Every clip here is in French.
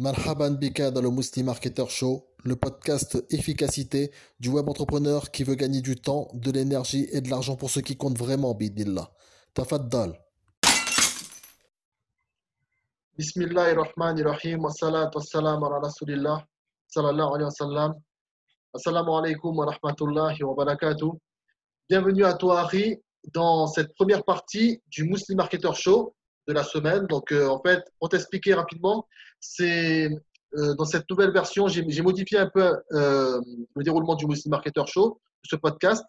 Marhaban Bika dans le Muslim Marketer Show, le podcast efficacité du web entrepreneur qui veut gagner du temps, de l'énergie et de l'argent pour ceux qui comptent vraiment, bidillah. Tafaddal. Bismillahirrahmanirrahim. Wassalatu wassalamu ala rasulillah. Sallallahu alayhi wa sallam. Assalamu alaikum wa rahmatullahi wa barakatuh. Bienvenue à toi, Harry, dans cette première partie du Muslim Marketer Show de la semaine. Donc, euh, en fait, pour t'expliquer rapidement, c'est euh, dans cette nouvelle version, j'ai modifié un peu euh, le déroulement du Muslim Marketer Show, ce podcast.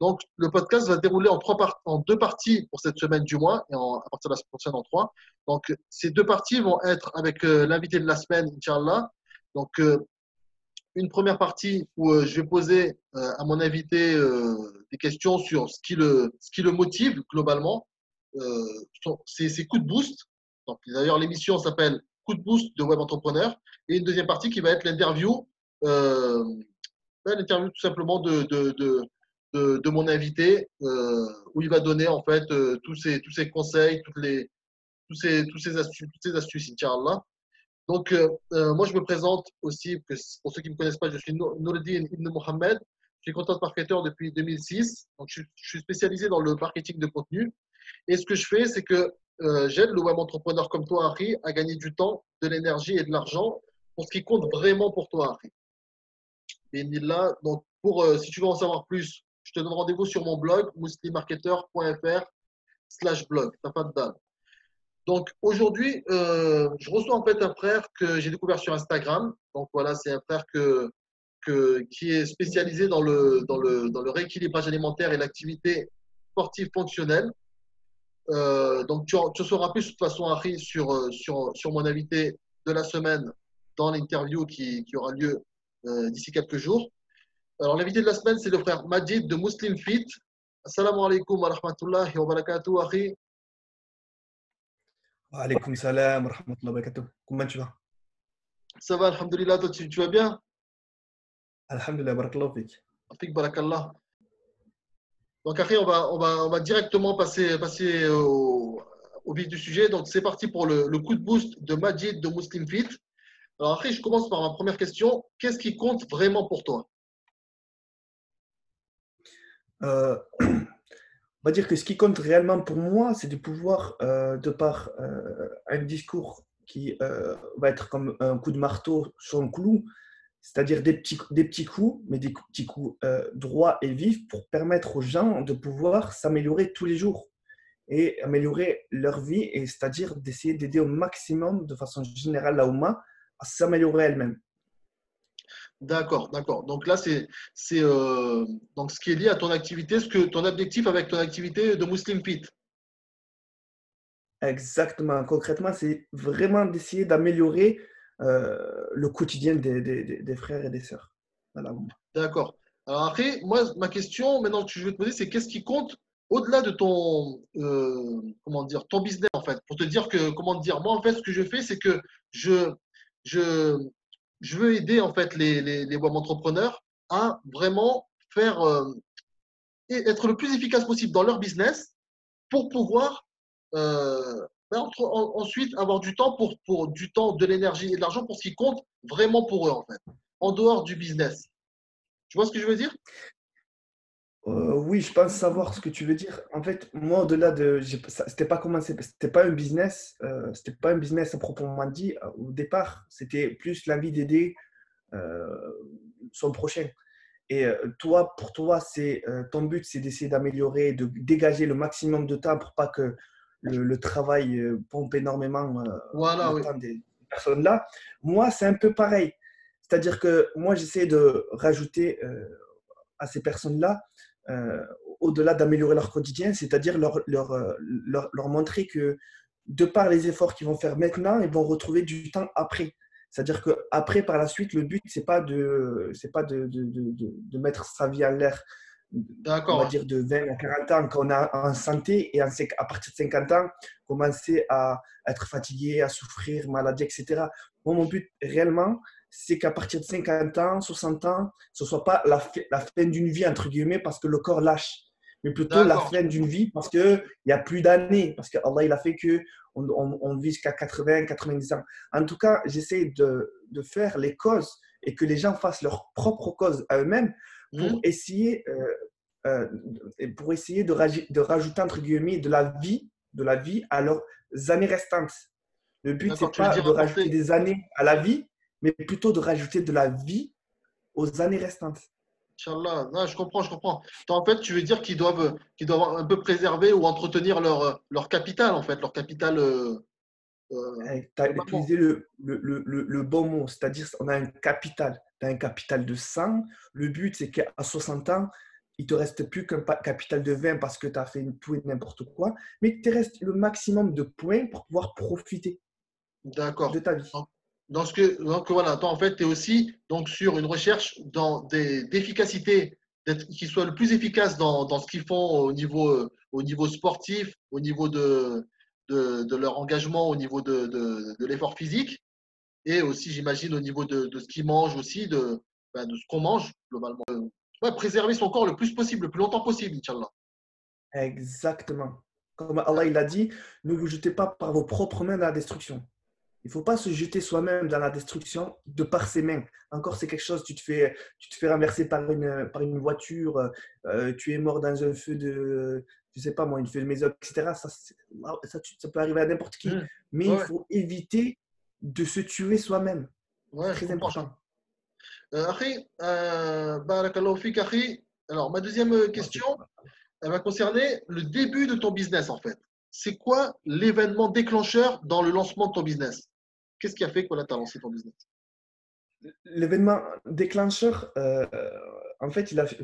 Donc, le podcast va se dérouler en, trois en deux parties pour cette semaine du mois et en, à partir de la semaine prochaine en trois. Donc, ces deux parties vont être avec l'invité de la semaine, Inch'Allah. Donc, une première partie où je vais poser à mon invité des questions sur ce qui le, ce qui le motive globalement, euh, ses, coups de boost. D'ailleurs, l'émission s'appelle Coup de boost de web entrepreneur. Et une deuxième partie qui va être l'interview, euh, ben, l'interview tout simplement de, de, de, de, mon invité, euh, où il va donner en fait tous, ses, tous ses conseils, toutes les, tous ces, tous ces astuces, toutes ces astuces, Inch'Allah. Donc, moi, je me présente aussi, pour ceux qui ne me connaissent pas, je suis Noureddin Ibn Mohamed. Je suis content marketeur depuis 2006. Donc, je, suis spécialisé dans le marketing de contenu. Et ce que je fais, c'est que euh, j'aide le web entrepreneur comme toi, Harry, à gagner du temps, de l'énergie et de l'argent pour ce qui compte vraiment pour toi, Harry. Et là, donc, pour, euh, si tu veux en savoir plus, je te donne rendez-vous sur mon blog, muslimarketer.fr slash blog. T'as pas de dalle. Donc, aujourd'hui, euh, je reçois en fait un frère que j'ai découvert sur Instagram. Donc, voilà, c'est un frère que, qui est spécialisé dans le, dans le, dans le rééquilibrage alimentaire et l'activité sportive fonctionnelle. Euh, donc, tu, tu, sauras plus de toute façon, Harry, sur, euh, sur, sur mon invité de la semaine dans l'interview qui, qui, aura lieu euh, d'ici quelques jours. Alors, l'invité de la semaine, c'est le frère Majid de Muslim Fit. Assalamu alaikum wa rahmatullahi wa barakatuh, Harry. Wa alaikum salam wa rahmatullahi wa barakatuh. Comment tu vas? Ça va, alhamdulillah. Toi, tu, tu vas bien? Alhamdulillah, barakallahu fik. Fik barakallah. Donc après, on va, directement passer, au, vif du sujet. Donc c'est parti pour le, coup de boost de Majid de Muslim Fit. Alors après, je commence par ma première question. Qu'est-ce qui compte vraiment pour toi? Euh, On va dire que ce qui compte réellement pour moi, c'est de pouvoir, euh, de par euh, un discours qui va être comme un coup de marteau sur un clou, c'est-à-dire des petits, des petits coups, mais des petits coups euh, droits et vifs pour permettre aux gens de pouvoir s'améliorer tous les jours et améliorer leur vie, et c'est-à-dire d'essayer d'aider au maximum, de façon générale, la Ouma à s'améliorer elle-même. D'accord, d'accord. Donc là, c'est euh, donc ce qui est lié à ton activité, ce que ton objectif avec ton activité de Muslim Fit. Exactement. Concrètement, c'est vraiment d'essayer d'améliorer euh, le quotidien des, frères et des sœurs. D'accord. Alors après, moi, ma question maintenant que je vais te poser, c'est qu'est-ce qui compte au-delà de ton, euh, comment dire, ton business en fait, pour te dire que, comment dire, moi en fait, ce que je fais, c'est que je, je, je veux aider en fait les, les, les entrepreneurs à vraiment faire euh, et être le plus efficace possible dans leur business pour pouvoir ensuite avoir du temps pour, du temps, de l'énergie et de l'argent pour ce qui compte vraiment pour eux en fait, en dehors du business. Tu vois ce que je veux dire? Euh, Oui, je pense savoir ce que tu veux dire. En fait, moi, au-delà de, c'était pas commencé, c'était pas un business, euh, c'était pas un business à proprement dit. Au départ, c'était plus l'envie d'aider euh, son prochain. Et euh, toi, pour toi, c'est euh, ton but, c'est d'essayer d'améliorer, de dégager le maximum de temps pour pas que le, le travail euh, pompe énormément euh, voilà, le oui. temps des personnes là. Moi, c'est un peu pareil. C'est-à-dire que moi, j'essaie de rajouter euh, à ces personnes-là, euh, au-delà d'améliorer leur quotidien, c'est-à-dire leur, leur, leur, leur, montrer que de par les efforts qu'ils vont faire maintenant, ils vont retrouver du temps après. C'est-à-dire qu'après, par la suite, le but, ce n'est pas, de, pas de, de, de, de mettre sa vie en l'air on va dire de 20 à 40 ans quand on est en santé et à partir de 50 ans, commencer à être fatigué, à souffrir, maladie, etc. Moi, mon but réellement, c'est qu'à partir de 50 ans, 60 ans, ce ne soit pas la, la fin d'une vie, entre guillemets, parce que le corps lâche. mais plutôt la fin d'une vie parce qu'il n'y a plus d'années, parce que Allah il a fait que on, on, vit jusqu'à 80, 90 ans. En tout cas, j'essaie de, de, faire les causes et que les gens fassent leurs propres causes à eux-mêmes pour mhm. essayer, euh, euh, pour essayer de, de, rajouter entre guillemets de la vie, de la vie à leurs années restantes. Le but c'est pas de rajouter des années à la vie, mais plutôt de rajouter de la vie aux années restantes. Inch'Allah, je comprends, je comprends. En fait, tu veux dire qu'ils doivent, qu'ils doivent un peu préserver ou entretenir leur, leur capital, en fait, leur capital. Euh tu as utilisé le, le, le, le, bon mot, c'est-à-dire on a un capital. Tu as un capital de 100. Le but, c'est qu'à 60 ans, il te reste plus qu'un capital de 20 parce que tu as fait tout et n'importe quoi, mais il te reste le maximum de points pour pouvoir profiter de ta vie. Donc, ce que, donc voilà, toi, en fait, tu es aussi donc, sur une recherche d'efficacité, qu'ils soient le plus efficaces dans, dans ce qu'ils font au niveau, au niveau sportif, au niveau de, de, leur engagement, au niveau de, de, l'effort physique, et aussi, j'imagine, au niveau de, ce qu'ils mangent aussi, de, ben, de ce qu'on mange globalement. Ouais, préserver son corps le plus possible, le plus longtemps possible, Inch'Allah. Exactement. Comme Allah il a dit, ne vous jetez pas par vos propres mains dans la destruction. Il ne faut pas se jeter soi-même dans la destruction de par ses mains. Encore, c'est quelque chose, tu te fais, tu te fais renverser par une, par une voiture, euh, tu es mort dans un feu de, je sais pas moi, une feu de maison, etc. Ça, ça, ça peut arriver à n'importe qui. Mmh. Mais il faut éviter de se tuer soi-même. Ouais, très important. Euh, euh Alors, ma deuxième question, elle va concerner le début de ton business en fait. C'est quoi l'événement déclencheur dans le lancement de ton business? Qu'est-ce qui a fait que tu as lancé ton business? L'événement déclencheur, euh, en fait, il a, ça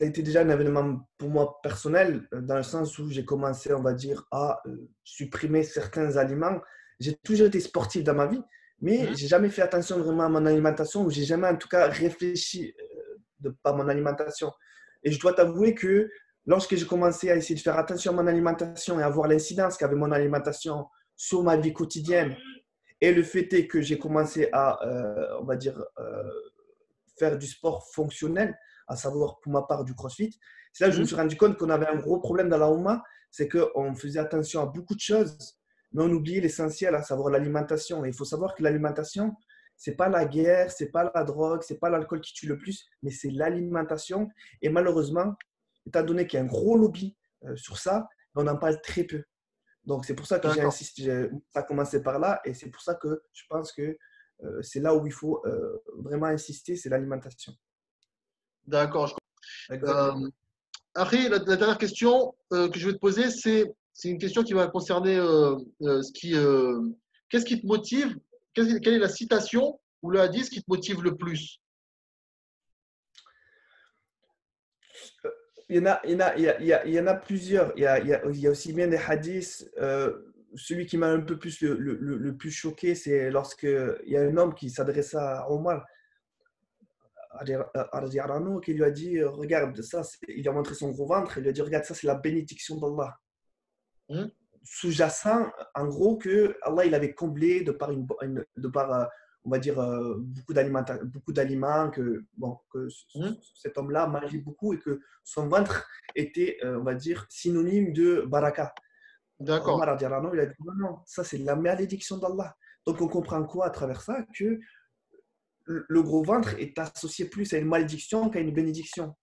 a été déjà un événement pour moi personnel, euh, dans le sens où j'ai commencé, on va dire, à euh, supprimer certains aliments. J'ai toujours été sportif dans ma vie, mais je mhm. j'ai jamais fait attention vraiment à mon alimentation, ou j'ai jamais en tout cas réfléchi de par mon alimentation. Et je dois t'avouer que lorsque j'ai commencé à essayer de faire attention à mon alimentation et à voir l'incidence qu'avait mon alimentation sur ma vie quotidienne, et le fait est que j'ai commencé à, euh, on va dire, euh, faire du sport fonctionnel, à savoir pour ma part du crossfit. C'est là que je me mhm. suis rendu compte qu'on avait un gros problème dans la Ouma, c'est qu'on faisait attention à beaucoup de choses, mais on oubliait l'essentiel, à savoir l'alimentation. Et il faut savoir que l'alimentation, c'est pas la guerre, c'est pas la drogue, c'est pas l'alcool qui tue le plus, mais c'est l'alimentation. Et malheureusement, étant donné qu'il y a un gros lobby euh, sur ça, on en parle très peu. Donc, c'est pour ça que j'ai insisté, ça a commencé par là, et c'est pour ça que je pense que euh, c'est là où il faut euh, vraiment insister, c'est l'alimentation. D'accord. Euh, après, la, dernière question que je vais te poser, c'est une question qui va concerner ce qui, qu'est-ce qui te motive, quelle est la citation ou le hadith qui te motive le plus? Il y en a, il y en a, il y, en a plusieurs. Il y a, il y a, aussi bien des hadiths. Euh, celui qui m'a un peu plus le, le, le plus choqué, c'est lorsque il y a un homme qui s'adresse à Omar qui lui a dit Regarde, ça, il lui a montré son gros ventre. Il lui a dit Regarde, ça, c'est la bénédiction d'Allah. Hein? Sous-jacent, en gros, que Allah il avait comblé de par, une, de par euh, on va dire, euh, beaucoup d'aliments, que, bon, que mmh. cet homme-là mangeait beaucoup et que son ventre était, euh, on va dire, synonyme de baraka. D'accord. il a dit non, non, ça c'est la malédiction d'Allah. Donc on comprend quoi à travers ça? Que le gros ventre est associé plus à une malédiction qu'à une bénédiction.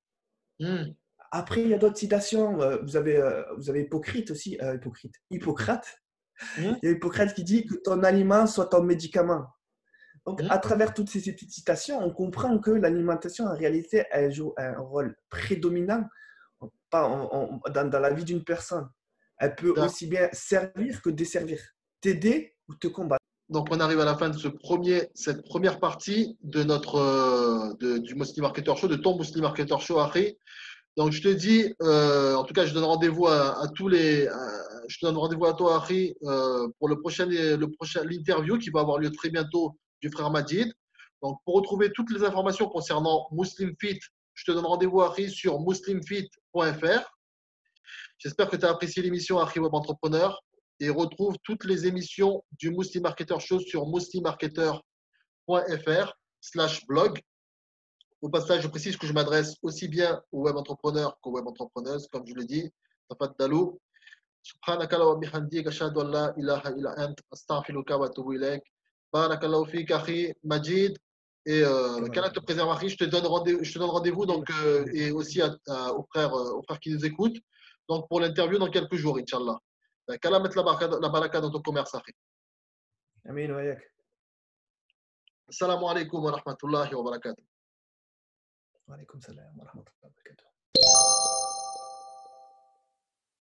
Mmh. Après, il y a d'autres citations. Euh, vous avez, vous avez Hypocrite aussi, Hypocrite, Hippocrate. Mmh. Il y a Hippocrate qui dit que ton aliment soit ton médicament. Donc, à travers toutes ces petites citations, on comprend que l'alimentation, en réalité, elle joue un rôle prédominant dans, dans, la vie d'une personne. Elle peut aussi bien servir que desservir, t'aider ou te combattre. Donc, on arrive à la fin de ce premier, cette première partie de notre, euh, du Muslim Marketer Show, de ton Muslim Marketer Show, Harry. Donc, je te dis, euh, en tout cas, je donne rendez-vous à, tous les. je te donne rendez-vous à toi, Harry, euh, pour le prochain, le prochain, l'interview qui va avoir lieu très bientôt du frère Majid. Donc, pour retrouver toutes les informations concernant Muslim Fit, je te donne rendez-vous, Harry, sur muslimfit.fr. J'espère que tu as apprécié l'émission Harry Web Entrepreneur et retrouve toutes les émissions du Muslim Marketer Show sur muslimmarketer.fr slash blog. Au passage, je précise que je m'adresse aussi bien aux web entrepreneurs qu'aux web entrepreneuses, comme je l'ai dit. Tafaddalu. سبحانك اللهم وبحمدك أشهد أن لا إله إلا أنت أستغفرك وأتوب إليك بارك الله فيك أخي مجيد et euh, qu'Allah te préserve, Marie. Je te donne rendez-vous, je te donne rendez-vous donc euh, et aussi à, à, aux frères, euh, aux frères qui nous écoutent. Donc pour l'interview dans quelques jours, Inch'Allah. Qu'Allah mette la baraka, la baraka dans ton commerce, Akhi. Amin wa yak. Assalamu alaikum wa rahmatullahi wa barakatuh. Wa alaikum salam wa rahmatullahi wa barakatuh.